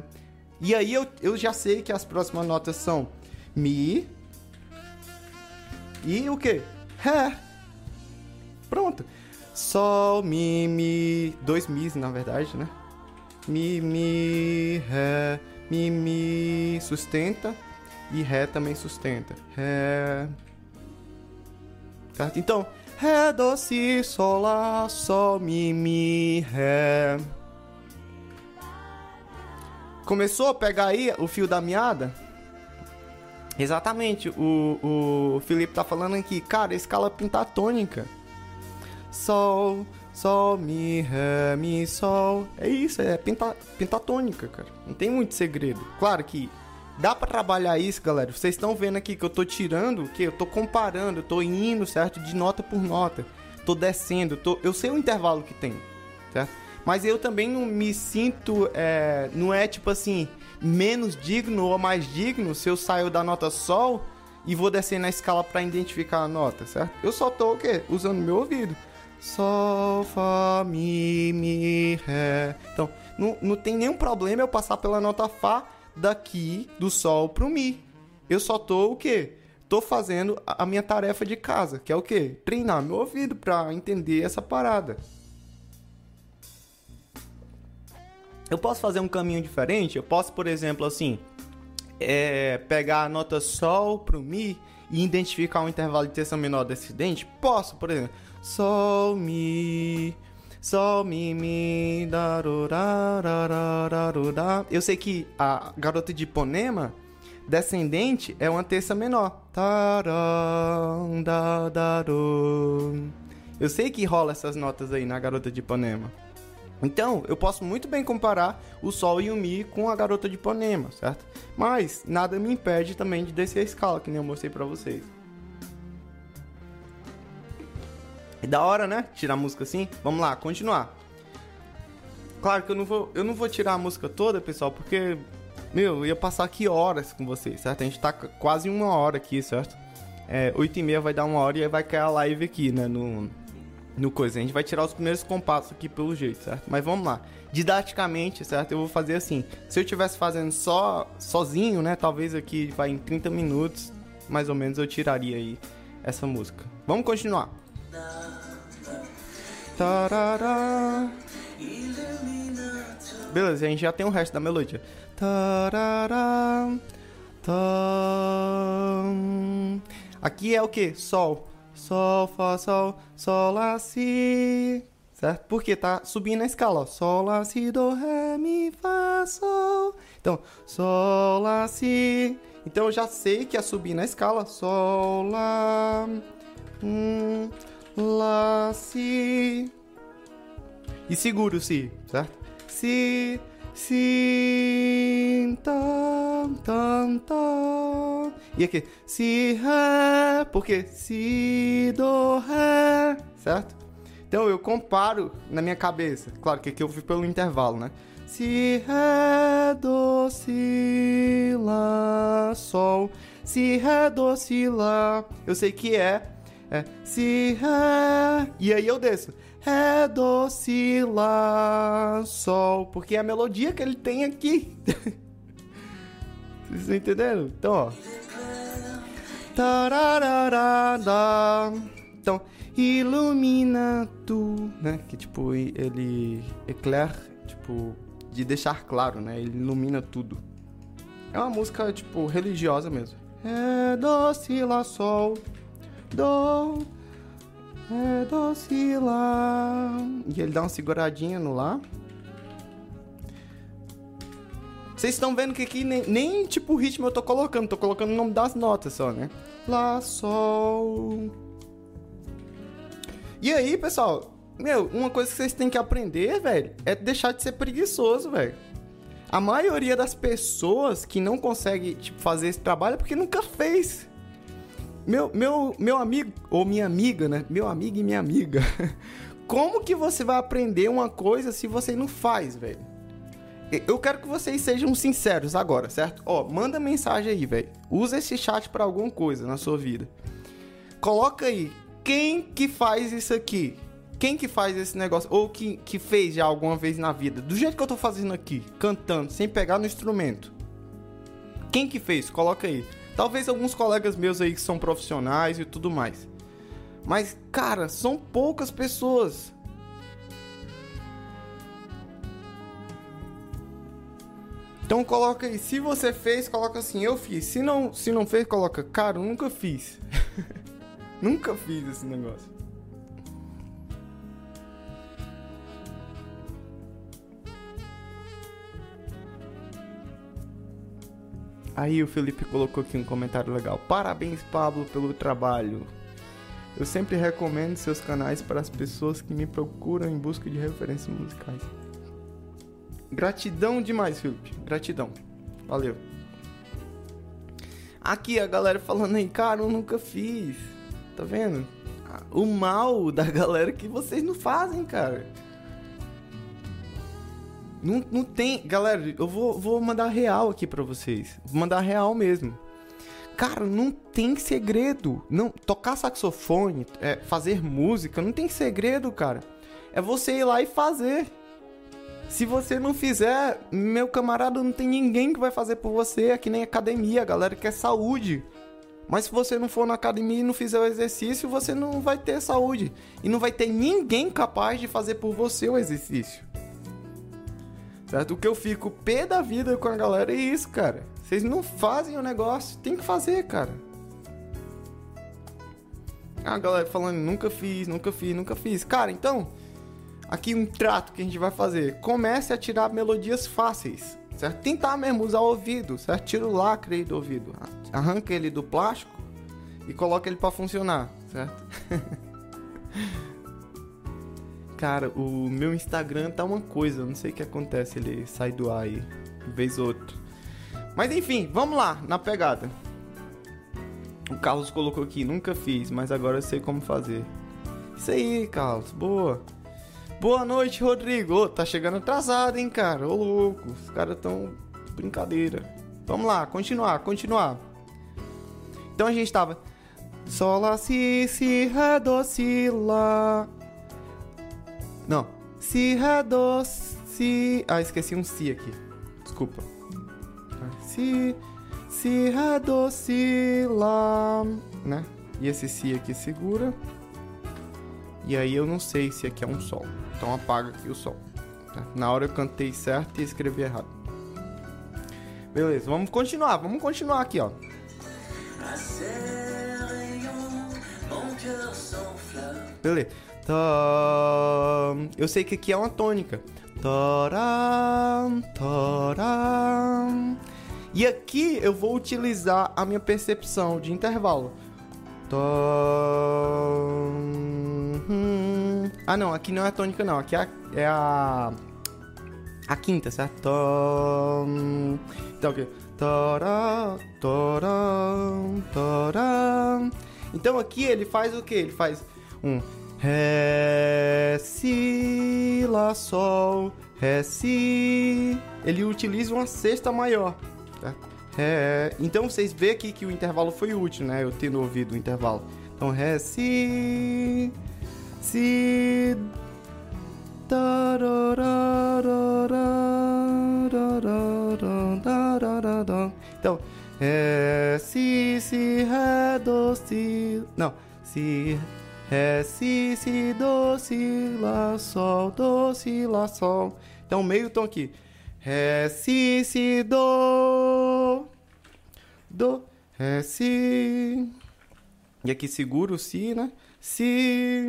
E aí eu, eu já sei que as próximas notas são Mi e o que? Ré. Pronto. Sol, Mi, Mi. Dois Mis, na verdade, né? Mi, Mi, Ré. Mi, Mi sustenta. E Ré também sustenta. Ré. Certo? Então, Ré, Do, Si, Sol, Lá, Sol, Mi, Mi, Ré. Começou a pegar aí o fio da meada? Exatamente, o, o Felipe tá falando aqui, cara, escala pentatônica. Sol, Sol, Mi, Ré, Mi, Sol. É isso, é penta, pentatônica, cara. Não tem muito segredo. Claro que dá pra trabalhar isso, galera. Vocês estão vendo aqui que eu tô tirando, que eu tô comparando, eu tô indo, certo? De nota por nota. Tô descendo, tô... eu sei o intervalo que tem, certo? Mas eu também não me sinto, é... não é tipo assim, menos digno ou mais digno se eu saio da nota Sol e vou descer na escala para identificar a nota, certo? Eu só tô o quê? Usando meu ouvido. Sol, Fá, Mi, Mi, Ré. Então, não, não tem nenhum problema eu passar pela nota Fá daqui do Sol pro Mi. Eu só tô o quê? Tô fazendo a minha tarefa de casa, que é o quê? Treinar meu ouvido para entender essa parada. Eu posso fazer um caminho diferente? Eu posso, por exemplo, assim, é, pegar a nota Sol pro Mi e identificar um intervalo de terça menor descendente? Posso, por exemplo. Sol, Mi, Sol, Mi, Mi, darurararararará. Eu sei que a garota de Ipanema descendente é uma terça menor. Eu sei que rola essas notas aí na garota de Ipanema. Então, eu posso muito bem comparar o Sol e o Mi com a Garota de Ipanema, certo? Mas nada me impede também de descer a escala, que nem eu mostrei pra vocês. É da hora, né? Tirar a música assim. Vamos lá, continuar. Claro que eu não vou, eu não vou tirar a música toda, pessoal, porque meu, eu ia passar aqui horas com vocês, certo? A gente tá quase uma hora aqui, certo? É, 8 e meia vai dar uma hora e vai cair a live aqui, né? No, no coisa. A gente vai tirar os primeiros compassos aqui pelo jeito, certo? Mas vamos lá. Didaticamente, certo? Eu vou fazer assim. Se eu estivesse fazendo só sozinho, né? Talvez aqui vai em 30 minutos, mais ou menos, eu tiraria aí essa música. Vamos continuar. Tarará. Beleza, a gente já tem o resto da melodia. Tarará. Aqui é o que? Sol. Sol, Fá, Sol, Sol, Lá, Si. Certo? Porque tá subindo a escala, ó. Sol, Lá, Si, Do, Ré, Mi, Fá, Sol. Então, Sol, Lá, Si. Então eu já sei que é subir na escala. Sol, Lá, hum, Lá, Si. E seguro o Si, certo? Si, Si, tam, tam, tam. E aqui, Si, Ré, porque Si, Do, Ré, certo? Então eu comparo na minha cabeça. Claro que aqui eu fui pelo intervalo, né? Si, Ré, Do, Si, Lá, Sol. Si, Ré, Do, Si, Lá. Eu sei que é. É Si, Ré. E aí eu desço. Ré, Do, Si, Lá, Sol. Porque é a melodia que ele tem aqui. (laughs) Vocês entendendo? Então, ó. Tarararada. Então, ilumina tu, né? Que tipo, ele eclair, tipo, de deixar claro, né? Ele ilumina tudo. É uma música, tipo, religiosa mesmo. É do, si, lá, sol, do, é do, si, lá. E ele dá uma seguradinha no lá. Vocês estão vendo que aqui nem, nem, tipo ritmo eu tô colocando, tô colocando o nome das notas só, né? Lá, sol. E aí, pessoal, Meu, uma coisa que vocês têm que aprender, velho, é deixar de ser preguiçoso, velho. A maioria das pessoas que não consegue tipo, fazer esse trabalho é porque nunca fez. Meu, meu, meu amigo, ou minha amiga, né? Meu amigo e minha amiga. (laughs) Como que você vai aprender uma coisa se você não faz, velho? Eu quero que vocês sejam sinceros agora, certo? Ó, manda mensagem aí, velho. Usa esse chat para alguma coisa na sua vida. Coloca aí quem que faz isso aqui. Quem que faz esse negócio? Ou que, que fez já alguma vez na vida? Do jeito que eu tô fazendo aqui, cantando, sem pegar no instrumento. Quem que fez? Coloca aí. Talvez alguns colegas meus aí que são profissionais e tudo mais. Mas, cara, são poucas pessoas. Então coloca aí, se você fez, coloca assim, eu fiz. Se não, se não fez, coloca, cara, eu nunca fiz. (laughs) nunca fiz esse negócio. Aí o Felipe colocou aqui um comentário legal. Parabéns, Pablo, pelo trabalho. Eu sempre recomendo seus canais para as pessoas que me procuram em busca de referências musicais. Gratidão demais, Felipe. Gratidão. Valeu. Aqui a galera falando aí, cara, eu nunca fiz. Tá vendo? O mal da galera que vocês não fazem, cara. Não, não tem. Galera, eu vou, vou mandar real aqui pra vocês. Vou mandar real mesmo. Cara, não tem segredo. Não, tocar saxofone, é, fazer música, não tem segredo, cara. É você ir lá e fazer. Se você não fizer, meu camarada, não tem ninguém que vai fazer por você. É que nem academia, a galera quer saúde. Mas se você não for na academia e não fizer o exercício, você não vai ter saúde. E não vai ter ninguém capaz de fazer por você o exercício. Certo? O que eu fico pé da vida com a galera é isso, cara. Vocês não fazem o negócio, tem que fazer, cara. A galera falando, nunca fiz, nunca fiz, nunca fiz. Cara, então, aqui um trato que a gente vai fazer. Comece a tirar melodias fáceis, certo? Tentar mesmo usar o ouvido, certo? Tira o lacre do ouvido. Arranca ele do plástico e coloca ele para funcionar, certo? (laughs) Cara, o meu Instagram tá uma coisa, não sei o que acontece, ele sai do ar aí, vez ou outro. Mas enfim, vamos lá, na pegada. O Carlos colocou aqui, nunca fiz, mas agora eu sei como fazer. Isso aí, Carlos, boa. Boa noite, Rodrigo. Tá chegando atrasado, hein, cara? Ô, louco, os caras tão brincadeira. Vamos lá, continuar, continuar. Então a gente tava Sol, lá, si, si, ré, do, si, lá. Não. Si, ré, do, si. Ah, esqueci um si aqui. Desculpa. Si, si, ré, do, si, lá. Né? E esse si aqui segura. E aí eu não sei se aqui é um sol. Então apaga aqui o sol. Tá? Na hora eu cantei certo e escrevi errado. Beleza, vamos continuar. Vamos continuar aqui, ó. Beleza. Tá... Eu sei que aqui é uma tônica. Taram, taram. E aqui eu vou utilizar a minha percepção de intervalo. Tam... Ah, não, aqui não é a tônica, não. Aqui é a, é a, quinta, certo? Então, aqui. Então aqui ele faz o que? Ele faz um Ré, Si, Lá, Sol, Ré, Si. Ele utiliza uma sexta maior. Tá? Ré. Então vocês veem aqui que o intervalo foi útil, né? Eu tendo ouvido o intervalo. Então Ré, Si, Si. Então, Ré, Si, Si, Ré, Do, Si. Não, Si, Ré, Si, Si, Do, Si, Lá, Sol, Do, Si, Lá, Sol. Então, meio tom aqui. Ré, Si, Si, Do. Do, Ré, Si. E aqui segura o Si, né? Si.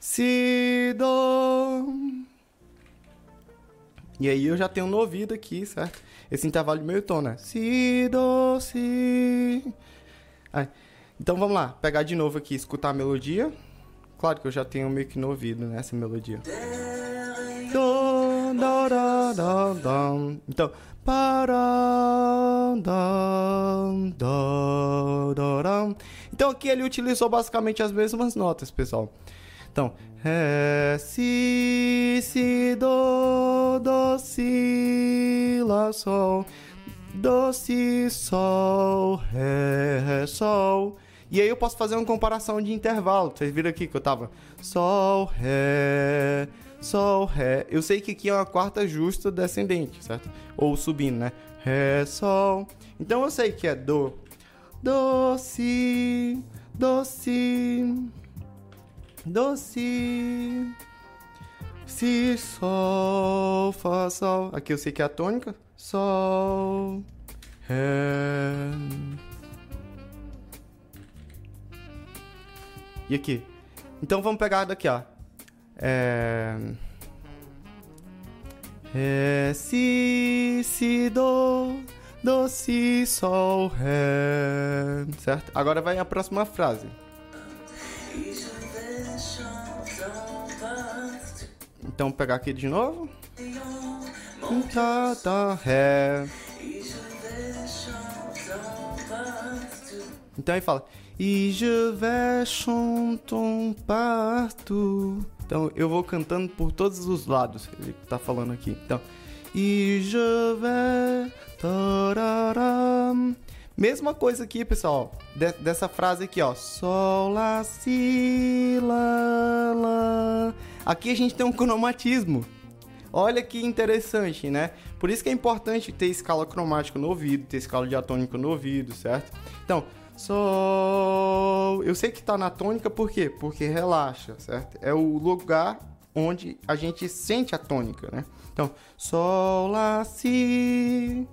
Si, Do. E aí eu já tenho no ouvido aqui, certo? Esse intervalo de meio tom, né? Si, do, si. Aí. Então vamos lá, pegar de novo aqui, escutar a melodia. Claro que eu já tenho meio que no ouvido, né, essa melodia. Então. Então aqui ele utilizou basicamente as mesmas notas, pessoal. Então, Ré, Si, Si, Do, Do, Si, Lá, Sol, Do, Si, Sol, Ré, Ré, Sol. E aí eu posso fazer uma comparação de intervalo. Vocês viram aqui que eu tava Sol, Ré, Sol, Ré. Eu sei que aqui é uma quarta justa descendente, certo? Ou subindo, né? Ré, Sol. Então eu sei que é Do, Do, Si, Do, Si, Do, Si, Si, Sol, Fá, Sol. Aqui eu sei que é a tônica. Sol, Ré. E aqui? Então vamos pegar daqui, ó. É... Ré, Si, Si, Do, Do, Si, Sol, Ré. Certo? Agora vai a próxima frase. Então vou pegar aqui de novo. Tá, tá, Ré. Então aí fala. E je vais chantant partout. Então eu vou cantando por todos os lados. Ele tá falando aqui. Então. E je vais. tararam. Mesma coisa aqui, pessoal. de- dessa frase aqui, ó. Sol, lá, si, lá, lá. Aqui a gente tem um cromatismo. Olha que interessante, né? Por isso que é importante ter escala cromática no ouvido, ter escala diatônica no ouvido, certo? Então, sol. Eu sei que tá na tônica por quê? Porque relaxa, certo? É o lugar onde a gente sente a tônica, né? Então, sol, lá, si.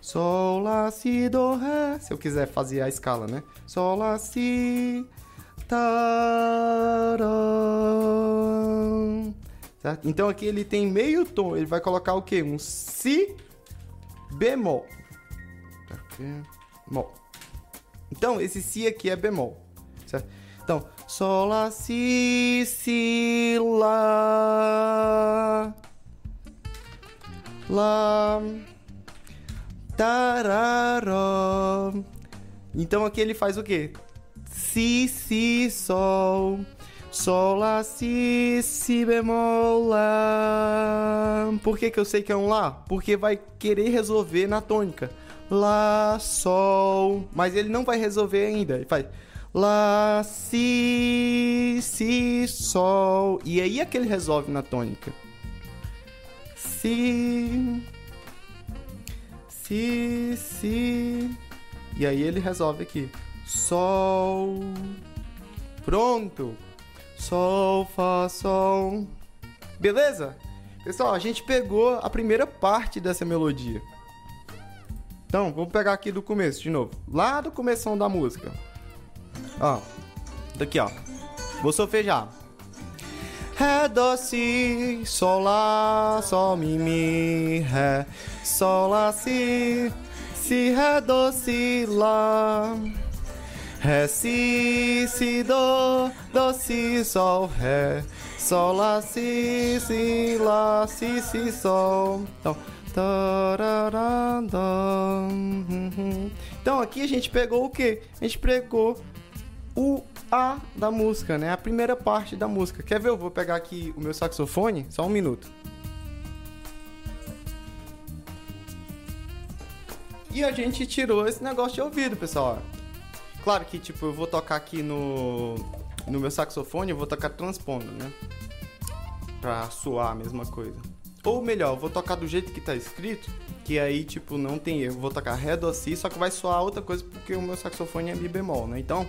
Sol, lá, si, do, ré. Se eu quiser fazer a escala, né? Sol, lá, si. Tarão. Certo? Então aqui ele tem meio tom. Ele vai colocar o quê? Um si bemol. Bemol. Então esse si aqui é bemol. Certo? Então, sol, lá, si, si, lá. Lá. Tararó. Então aqui ele faz o quê? Si, si, sol. Sol, lá, si, si bemol, lá. Por que, que eu sei que é um lá? Porque vai querer resolver na tônica. Lá, sol. Mas ele não vai resolver ainda. Ele faz Lá, si, si, sol. E aí é que ele resolve na tônica. Si, si, si. E aí ele resolve aqui. Sol. Pronto. Sol, Fá, Sol. Beleza? Pessoal, a gente pegou a primeira parte dessa melodia. Então, vamos pegar aqui do começo de novo. Lá do começo da música. Ó. Daqui, ó. Vou solfejar. Ré, dó, si, sol, lá, sol, mi, mi, ré, sol, lá, si, si, ré, dó, si, lá. Ré, si, si, do, do, si, sol, ré, sol, lá, si, si, lá, si, si, sol. Então. Então aqui a gente pegou o quê? A gente pegou o A da música, né? A primeira parte da música. Quer ver? Eu vou pegar aqui o meu saxofone, só um minuto. E a gente tirou esse negócio de ouvido, pessoal. Claro que, tipo, eu vou tocar aqui no, no meu saxofone, eu vou tocar transpondo, né? Pra soar a mesma coisa. Ou melhor, vou tocar do jeito que tá escrito, que aí, tipo, não tem erro. Vou tocar ré, dó, si, só que vai soar outra coisa porque o meu saxofone é mi bemol, né? Então...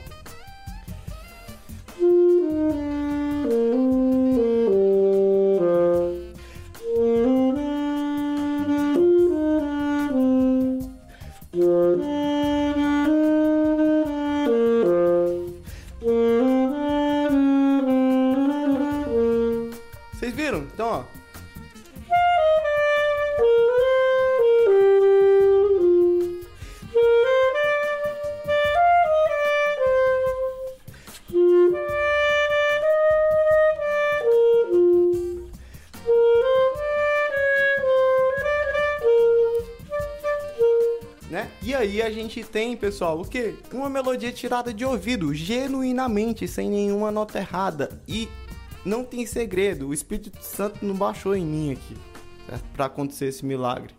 gente tem, pessoal, o quê? Uma melodia tirada de ouvido, genuinamente, sem nenhuma nota errada. E não tem segredo, o Espírito Santo não baixou em mim aqui? Pra acontecer esse milagre.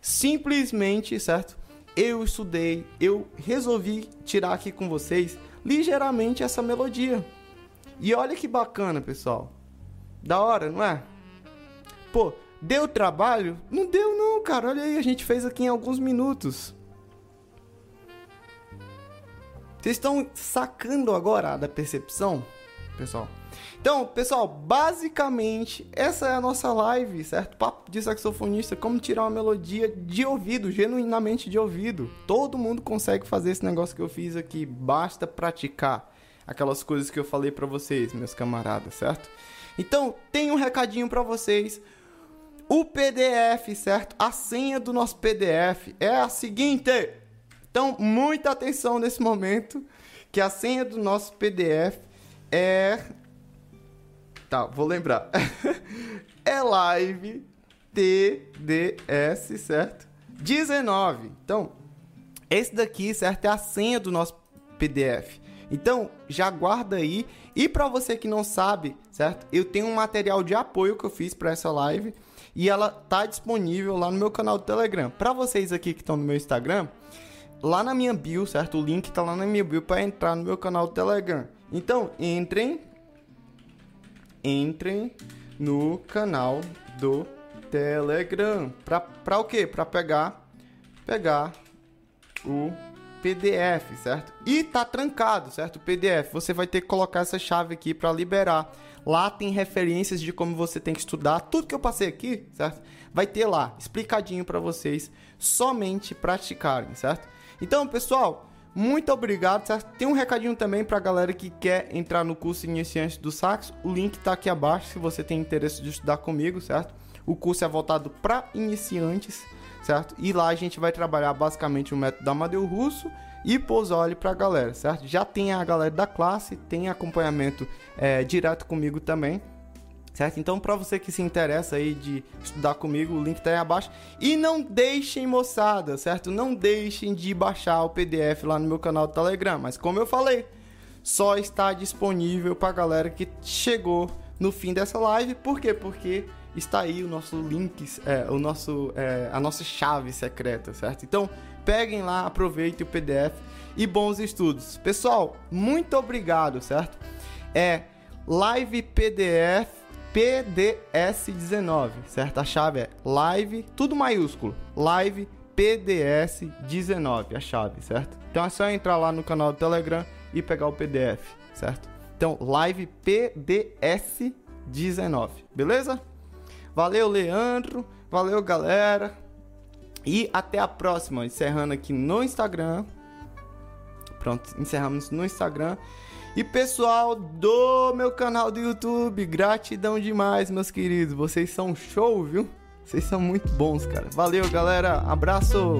Simplesmente, certo? Eu estudei, eu resolvi tirar aqui com vocês ligeiramente essa melodia. E olha que bacana, pessoal. Da hora, não é? Pô, deu trabalho? Não deu não, cara. Olha aí, a gente fez aqui em alguns minutos. Vocês estão sacando agora da percepção, pessoal? Então, pessoal, basicamente, essa é a nossa live, certo? Papo de saxofonista, como tirar uma melodia de ouvido, genuinamente de ouvido. Todo mundo consegue fazer esse negócio que eu fiz aqui, basta praticar aquelas coisas que eu falei para vocês, meus camaradas, certo? Então, tem um recadinho para vocês. O PDF, certo? A senha do nosso PDF é a seguinte. Então, muita atenção nesse momento, que a senha do nosso PDF é Tá, vou lembrar. (laughs) é live TDS, certo? 19. Então, esse daqui, certo, é a senha do nosso PDF. Então, já guarda aí. E para você que não sabe, certo? Eu tenho um material de apoio que eu fiz para essa live e ela tá disponível lá no meu canal do Telegram. Para vocês aqui que estão no meu Instagram, lá na minha bio, certo? O link tá lá na minha bio para entrar no meu canal do Telegram. Então, entrem entrem no canal do Telegram. Pra, pra o quê? Pra pegar, pegar o PDF, certo? E tá trancado, certo? O PDF. Você vai ter que colocar essa chave aqui para liberar. Lá tem referências de como você tem que estudar. Tudo que eu passei aqui, certo? Vai ter lá, explicadinho para vocês, somente praticarem, certo? Então, pessoal, muito obrigado, certo? Tem um recadinho também pra galera que quer entrar no curso Iniciante do Sax. O link tá aqui abaixo se você tem interesse de estudar comigo, certo? O curso é voltado para iniciantes, certo? E lá a gente vai trabalhar basicamente o método Amadeu Russo e Pozzoli pra galera, certo? Já tem a galera da classe, tem acompanhamento é, direto comigo também, certo? Então, para você que se interessa aí de estudar comigo, o link tá aí abaixo. E não deixem, moçada, certo? Não deixem de baixar o PDF lá no meu canal do Telegram. Mas como eu falei, só está disponível para galera que chegou no fim dessa live. Por quê? Porque está aí o nosso link, é, o nosso, é, a nossa chave secreta, certo? Então, peguem lá, aproveitem o PDF e bons estudos. Pessoal, muito obrigado, certo? É live PDF PDS19, certo? A chave é live, tudo maiúsculo, live PDS19, a chave, certo? Então é só entrar lá no canal do Telegram e pegar o PDF, certo? Então, live PDS19, beleza? Valeu, Leandro, valeu, galera. E até a próxima, encerrando aqui no Instagram. Pronto, encerramos no Instagram. E pessoal do meu canal do YouTube, gratidão demais, meus queridos. Vocês são show, viu? Vocês são muito bons, cara. Valeu, galera. Abraço.